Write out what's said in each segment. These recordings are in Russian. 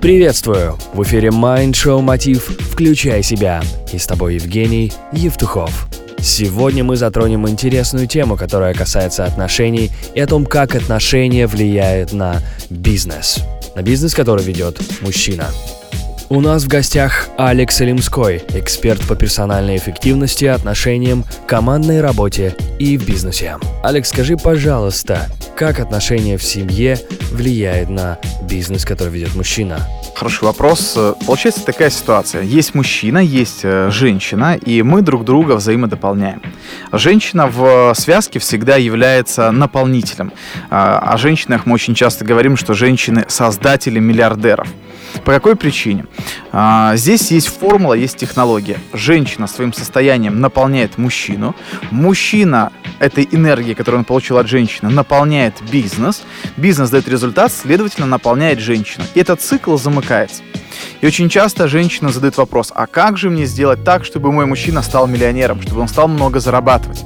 Приветствую! В эфире Mind Show Мотив «Включай себя» и с тобой Евгений Евтухов. Сегодня мы затронем интересную тему, которая касается отношений и о том, как отношения влияют на бизнес. На бизнес, который ведет мужчина. У нас в гостях Алекс Элимской, эксперт по персональной эффективности, отношениям, командной работе и в бизнесе. Алекс, скажи, пожалуйста, как отношения в семье влияет на бизнес, который ведет мужчина? Хороший вопрос. Получается такая ситуация. Есть мужчина, есть э, женщина, и мы друг друга взаимодополняем. Женщина в связке всегда является наполнителем. А, о женщинах мы очень часто говорим, что женщины создатели миллиардеров. По какой причине? А, здесь есть формула, есть технология. Женщина своим состоянием наполняет мужчину. Мужчина этой энергии, которую он получил от женщины, наполняет бизнес. Бизнес дает результат, следовательно, наполняет женщину. И этот цикл замыкается. И очень часто женщина задает вопрос, а как же мне сделать так, чтобы мой мужчина стал миллионером, чтобы он стал много зарабатывать?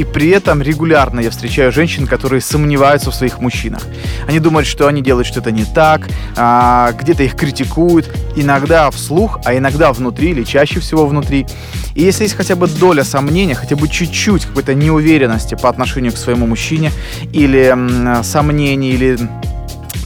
И при этом регулярно я встречаю женщин, которые сомневаются в своих мужчинах. Они думают, что они делают что-то не так, а, где-то их критикуют, иногда вслух, а иногда внутри или чаще всего внутри. И если есть хотя бы доля сомнения, хотя бы чуть-чуть какой-то неуверенности по отношению к своему мужчине, или сомнений, или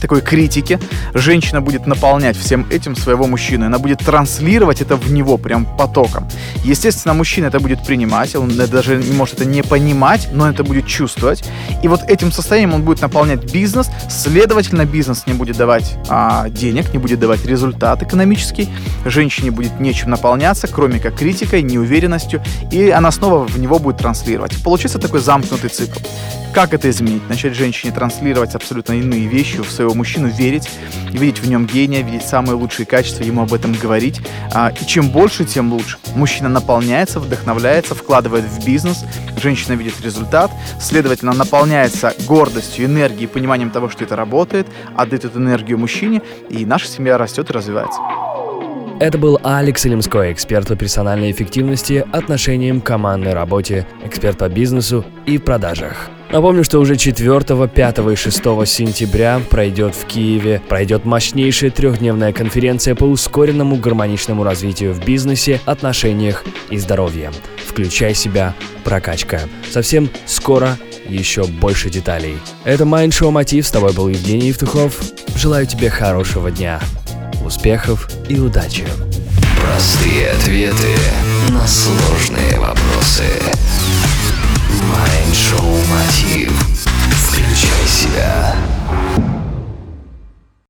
такой критики, женщина будет наполнять всем этим своего мужчину. Она будет транслировать это в него прям потоком. Естественно, мужчина это будет принимать, он даже не может это не понимать, но это будет чувствовать. И вот этим состоянием он будет наполнять бизнес, следовательно, бизнес не будет давать а, денег, не будет давать результат экономический, женщине будет нечем наполняться, кроме как критикой, неуверенностью, и она снова в него будет транслировать. Получится такой замкнутый цикл. Как это изменить? Начать женщине транслировать абсолютно иные вещи в своего мужчину, верить, видеть в нем гения, видеть самые лучшие качества, ему об этом говорить. А, и чем больше, тем лучше. Мужчина наполняется, вдохновляется, вкладывает в бизнес, женщина видит результат, следовательно, наполняется гордостью, энергией, пониманием того, что это работает, отдает эту энергию мужчине, и наша семья растет и развивается. Это был Алекс Илимской, эксперт по персональной эффективности, отношениям, командной работе, эксперт по бизнесу и продажах. Напомню, что уже 4, 5 и 6 сентября пройдет в Киеве, пройдет мощнейшая трехдневная конференция по ускоренному гармоничному развитию в бизнесе, отношениях и здоровье. Включай себя, прокачка. Совсем скоро еще больше деталей. Это Show Мотив, с тобой был Евгений Евтухов. Желаю тебе хорошего дня, успехов и удачи. Простые ответы на сложные вопросы. Майншоу Мотив. Включай себя.